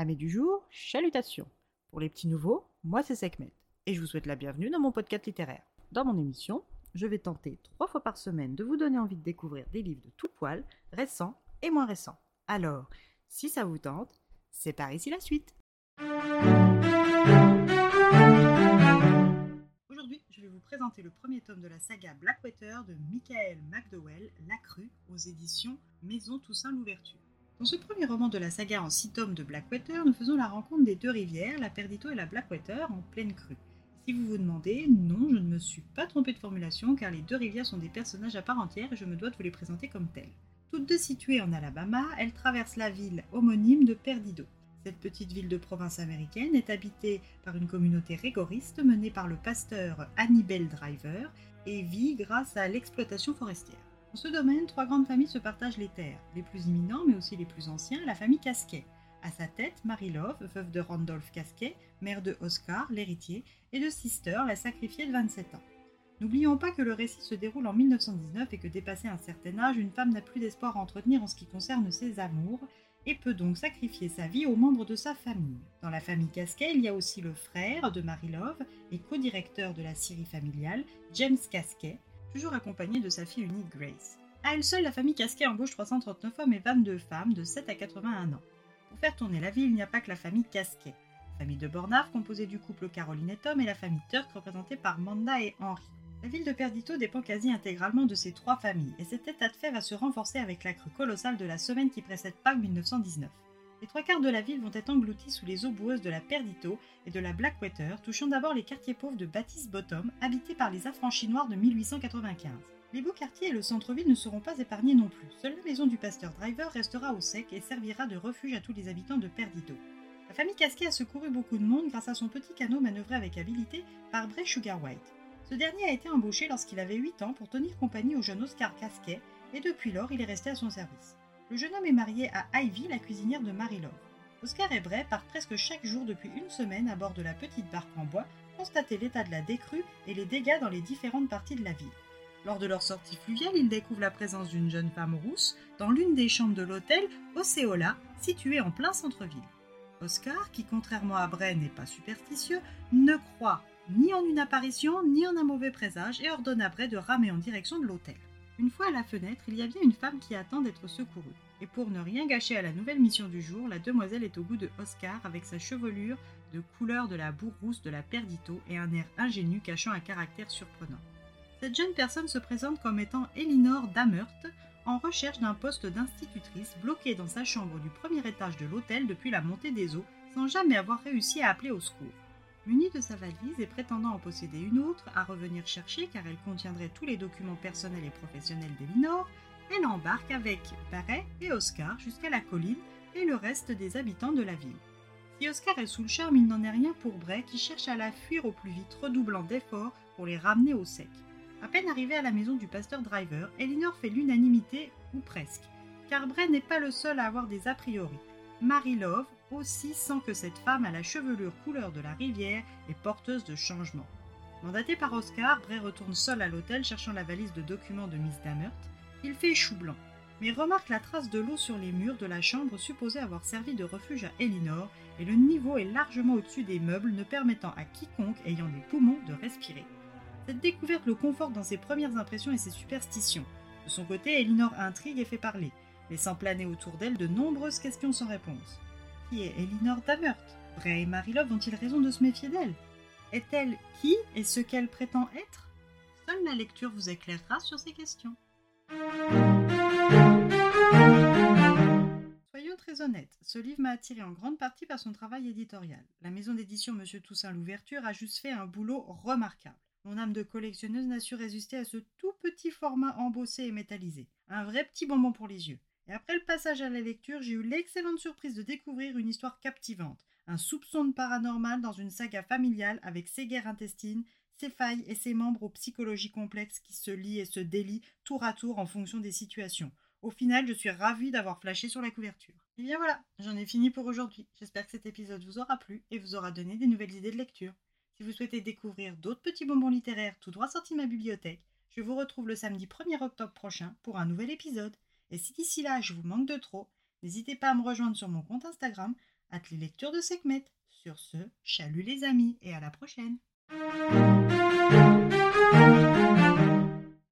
Amis du jour, chalutations. Pour les petits nouveaux, moi c'est Sekhmet et je vous souhaite la bienvenue dans mon podcast littéraire. Dans mon émission, je vais tenter trois fois par semaine de vous donner envie de découvrir des livres de tout poil, récents et moins récents. Alors, si ça vous tente, c'est par ici la suite. Aujourd'hui, je vais vous présenter le premier tome de la saga Blackwater de Michael McDowell, La Crue, aux éditions Maison Toussaint l'Ouverture. Dans ce premier roman de la saga en six tomes de Blackwater, nous faisons la rencontre des deux rivières, la Perdito et la Blackwater, en pleine crue. Si vous vous demandez, non, je ne me suis pas trompée de formulation car les deux rivières sont des personnages à part entière et je me dois de vous les présenter comme tels. Toutes deux situées en Alabama, elles traversent la ville homonyme de Perdido. Cette petite ville de province américaine est habitée par une communauté rigoriste menée par le pasteur Hannibal Driver et vit grâce à l'exploitation forestière. Dans ce domaine, trois grandes familles se partagent les terres, les plus imminents mais aussi les plus anciens, la famille Casquet. À sa tête, Marie Love, veuve de Randolph Casquet, mère de Oscar, l'héritier, et de Sister, la sacrifiée de 27 ans. N'oublions pas que le récit se déroule en 1919 et que dépassé un certain âge, une femme n'a plus d'espoir à entretenir en ce qui concerne ses amours et peut donc sacrifier sa vie aux membres de sa famille. Dans la famille Casquet, il y a aussi le frère de Marie Love et co-directeur de la scierie familiale, James Casquet, toujours accompagné de sa fille unique Grace. À elle seule, la famille Casquet embauche 339 hommes et 22 femmes de 7 à 81 ans. Pour faire tourner la vie, il n'y a pas que la famille Casquet. La famille de Bornard, composée du couple Caroline et Tom, et la famille Turk, représentée par Manda et Henri. La ville de Perdito dépend quasi intégralement de ces trois familles, et cet état de fait va se renforcer avec la crue colossale de la semaine qui précède Pâques 1919. Les trois quarts de la ville vont être engloutis sous les eaux boueuses de la Perdito et de la Blackwater, touchant d'abord les quartiers pauvres de Baptiste Bottom, habités par les affranchis noirs de 1895. Les beaux quartiers et le centre-ville ne seront pas épargnés non plus. Seule la maison du pasteur Driver restera au sec et servira de refuge à tous les habitants de Perdito. La famille Casquet a secouru beaucoup de monde grâce à son petit canot manœuvré avec habileté par Bray Sugar White. Ce dernier a été embauché lorsqu'il avait 8 ans pour tenir compagnie au jeune Oscar Casquet et depuis lors il est resté à son service. Le jeune homme est marié à Ivy, la cuisinière de Marie Love. Oscar et Bray partent presque chaque jour depuis une semaine à bord de la petite barque en bois constater l'état de la décrue et les dégâts dans les différentes parties de la ville. Lors de leur sortie fluviale, ils découvrent la présence d'une jeune femme rousse dans l'une des chambres de l'hôtel Océola, situé en plein centre-ville. Oscar, qui contrairement à Bray n'est pas superstitieux, ne croit ni en une apparition ni en un mauvais présage et ordonne à Bray de ramer en direction de l'hôtel. Une fois à la fenêtre, il y a bien une femme qui attend d'être secourue. Et pour ne rien gâcher à la nouvelle mission du jour, la demoiselle est au goût de Oscar avec sa chevelure de couleur de la boue rousse de la Perdito et un air ingénu cachant un caractère surprenant. Cette jeune personne se présente comme étant Elinor Damert, en recherche d'un poste d'institutrice bloquée dans sa chambre du premier étage de l'hôtel depuis la montée des eaux, sans jamais avoir réussi à appeler au secours. Munie de sa valise et prétendant en posséder une autre à revenir chercher car elle contiendrait tous les documents personnels et professionnels d'Elinor, elle embarque avec Barret et Oscar jusqu'à la colline et le reste des habitants de la ville. Si Oscar est sous le charme, il n'en est rien pour Bray qui cherche à la fuir au plus vite, redoublant d'efforts pour les ramener au sec. À peine arrivé à la maison du pasteur Driver, Elinor fait l'unanimité, ou presque, car Bray n'est pas le seul à avoir des a priori. Marie Love aussi sent que cette femme à la chevelure couleur de la rivière est porteuse de changements. Mandaté par Oscar, Bray retourne seul à l'hôtel cherchant la valise de documents de Miss Damert. Il fait chou blanc, mais remarque la trace de l'eau sur les murs de la chambre supposée avoir servi de refuge à Elinor, et le niveau est largement au-dessus des meubles, ne permettant à quiconque ayant des poumons de respirer. Cette découverte le conforte dans ses premières impressions et ses superstitions. De son côté, Elinor intrigue et fait parler, laissant planer autour d'elle de nombreuses questions sans réponse. Qui est Elinor Damert Bray et Marilove ont-ils raison de se méfier d'elle Est-elle qui et ce qu'elle prétend être? Seule la lecture vous éclairera sur ces questions. Soyons très honnêtes, ce livre m'a attiré en grande partie par son travail éditorial. La maison d'édition Monsieur Toussaint l'Ouverture a juste fait un boulot remarquable. Mon âme de collectionneuse n'a su résister à ce tout petit format embossé et métallisé. Un vrai petit bonbon pour les yeux. Et après le passage à la lecture, j'ai eu l'excellente surprise de découvrir une histoire captivante. Un soupçon de paranormal dans une saga familiale avec ses guerres intestines, ses failles et ses membres aux psychologies complexes qui se lient et se délient tour à tour en fonction des situations. Au final, je suis ravie d'avoir flashé sur la couverture. Et bien voilà, j'en ai fini pour aujourd'hui. J'espère que cet épisode vous aura plu et vous aura donné des nouvelles idées de lecture. Si vous souhaitez découvrir d'autres petits bonbons littéraires tout droit sortis de ma bibliothèque, je vous retrouve le samedi 1er octobre prochain pour un nouvel épisode. Et si d'ici là je vous manque de trop, n'hésitez pas à me rejoindre sur mon compte Instagram, at les lectures de Sekhmet. Sur ce, chalut les amis et à la prochaine.